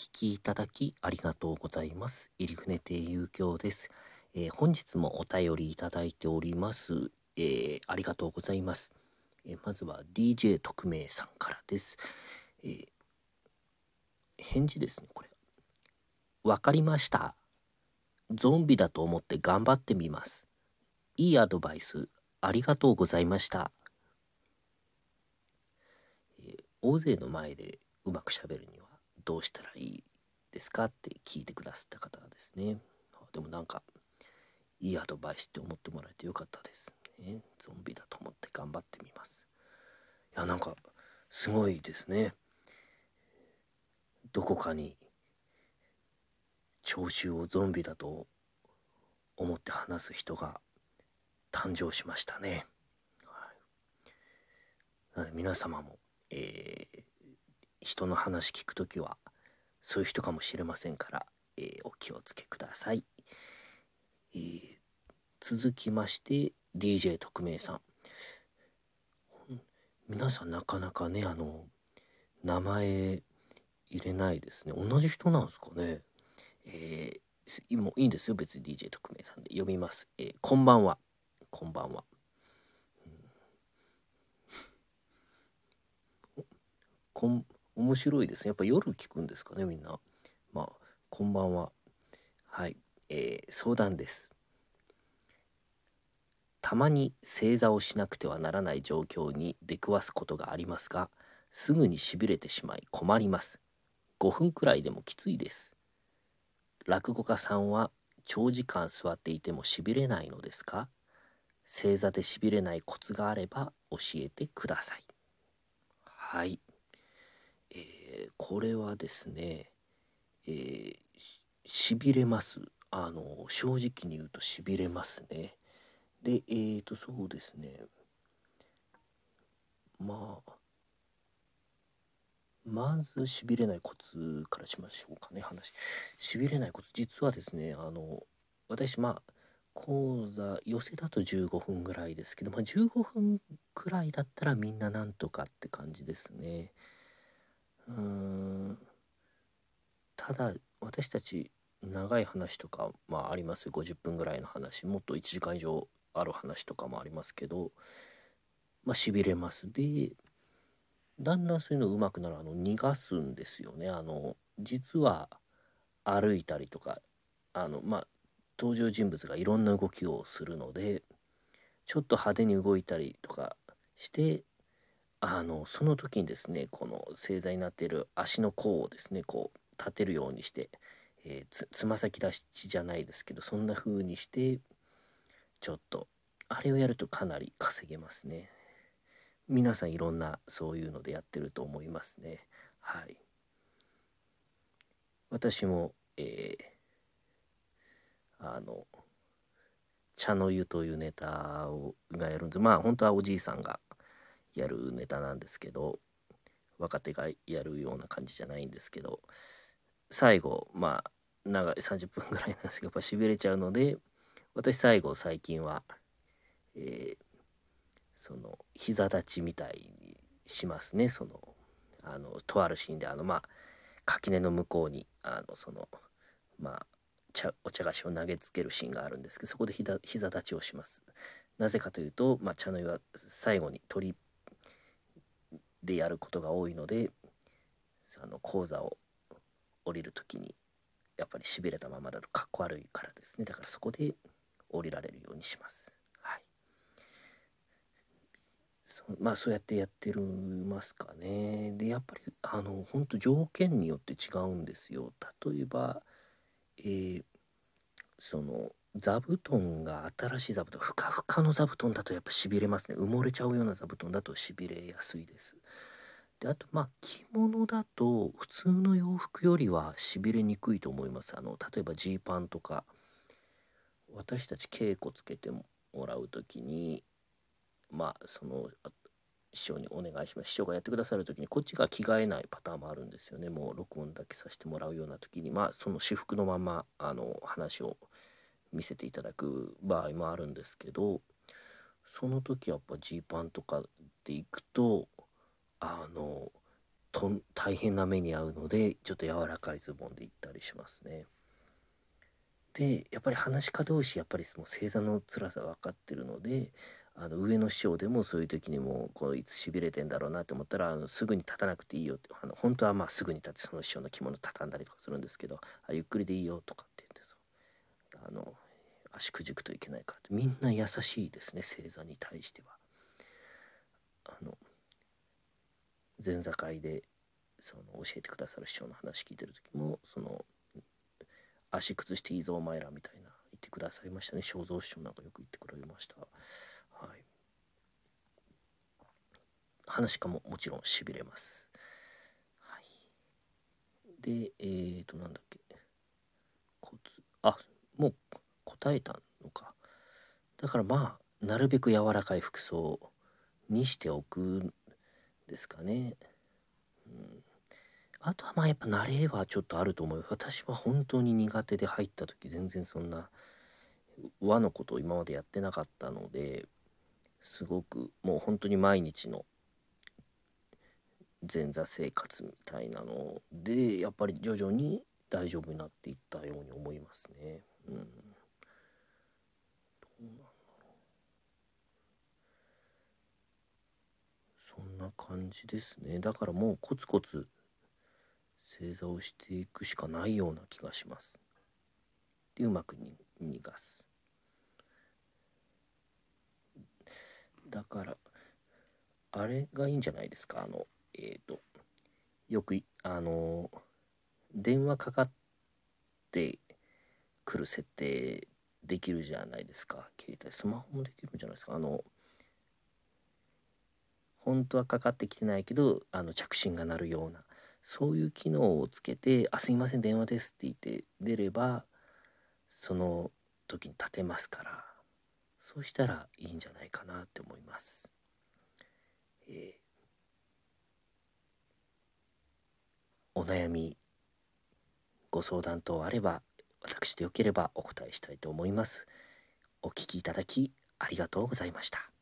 聞きいただきありがとうございます。入船亭遊興です、えー本日もお便りいただいております。えーありがとうございます。えーまずは DJ 特命さんからです。えー返事ですね、これ。わかりました。ゾンビだと思って頑張ってみます。いいアドバイスありがとうございました。えー大勢の前でうまくしゃべるにはどうしたらいいですかって聞いてくださった方ですね。でもなんかいいアドバイスって思ってもらえてよかったですね。ゾンビだと思って頑張ってみます。いやなんかすごいですね。どこかに聴衆をゾンビだと思って話す人が誕生しましたね。はい、皆様も、えー人の話聞くときはそういう人かもしれませんから、えーお気をつけください。えー続きまして DJ 特命さん。皆さんなかなかねあの名前入れないですね。同じ人なんですかね。えーもういいんですよ別に DJ 特命さんで読みます、えーこんばんはこんばんは、こん面白いですね。やっぱ夜聞くんですかねみんな。まあこんばんは。はい、えー相談です。たまに正座をしなくてはならない状況に出くわすことがありますがすぐにしびれてしまい困ります。5分くらいでもきついです。落語家さんは長時間座っていてもしびれないのですか？正座でしびれないコツがあれば教えてください。はい、えーこれはですね、えーしびれます。あの正直に言うとしびれますね。でえーとそうですね。まあまずしびれないコツからしましょうかね話。しびれないコツ実はですねあの私まあ講座寄せだと15分ぐらいですけど、まあ、15分くらいだったらみんななんとかって感じですね。うん。ただ私たち長い話とかまああります。50分ぐらいの話。もっと1時間以上ある話とかもありますけどまあしびれます。でだんだんそういうの上手くなるあの逃がすんですよね。あの実は歩いたりとかあのまあ登場人物がいろんな動きをするのでちょっと派手に動いたりとかしてあのその時にですねこの正座になっている足の甲をですねこう立てるようにして、えーつつま先立ちじゃないですけどそんな風にしてちょっとあれをやるとかなり稼げますね。皆さんいろんなそういうのでやってると思いますね。はい。私も、えーあの茶の湯というネタをがやるんですまあ本当はおじいさんがやるネタなんですけど若手がやるような感じじゃないんですけど最後まあ長い30分ぐらいなんですけどやっぱしびれちゃうので私最後最近は、えーその膝立ちみたいにしますね。そのあのとあるシーンであのまあ垣根の向こうにあのそのまあ茶お茶菓子を投げつけるシーンがあるんですけどそこでひだ膝立ちをします。なぜかというと、まあ、茶の湯は最後に鳥でやることが多いのであの講座を降りる時にやっぱりしびれたままだとかっこ悪いからですね。だからそこで降りられるようにします。はい。そまあそうやってやってるますかね。でやっぱりあの本当条件によって違うんですよ。例えばえーその座布団が新しい座布団ふかふかの座布団だとやっぱしびれますね。埋もれちゃうような座布団だとしびれやすいです。であとまあ着物だと普通の洋服よりはしびれにくいと思います。あの例えばジーパンとか私たち稽古つけてもらう時にまあその師匠にお願いします。師匠がやってくださる時にこっちが着替えないパターンもあるんですよね。もう録音だけさせてもらうような時にまあその私服のままあの話を見せていただく場合もあるんですけどその時やっぱジーパンとかで行くとあのと大変な目に遭うのでちょっと柔らかいズボンで行ったりしますね。でやっぱり話し家同士やっぱりもう正座の辛さ分かってるのであの上の師匠でもそういう時にもこういつしびれてんだろうなと思ったらあのすぐに立たなくていいよってあの本当はまあすぐに立ってその師匠の着物畳んだりとかするんですけどあゆっくりでいいよとかって言ってあの足くじくといけないからみんな優しいですね正座に対しては。あの前座会でその教えてくださる師匠の話聞いてる時もその足崩していいぞお前らみたいな言ってくださいましたね。正蔵師匠なんかよく言ってくれました。はい。話かももちろんしびれます。はい。でえーとなんだっけ。コツ。あもう答えたのか。だからまあなるべく柔らかい服装にしておくんですかね。うん。あとはまあやっぱ慣れはちょっとあると思う。私は本当に苦手で入った時全然そんな和のことを今までやってなかったのですごくもう本当に毎日の前座生活みたいなのでやっぱり徐々に大丈夫になっていったように思いますね。うん、どうなんだろうそん感じですねだからもうコツコツ正座をしていくしかないような気がします。でうまく逃がす。だからあれがいいんじゃないですか？あのえっ、ー、とよくあの電話かかってくる設定できるじゃないですか携帯スマホもできるんじゃないですか？あの本当はかかってきてないけどあの着信が鳴るようなそういう機能をつけて「あすいません電話です」って言って出ればその時に立てますからそうしたらいいんじゃないかなって思います。えー、お悩みご相談等あれば私でよければお答えしたいと思います。お聞きいただきありがとうございました。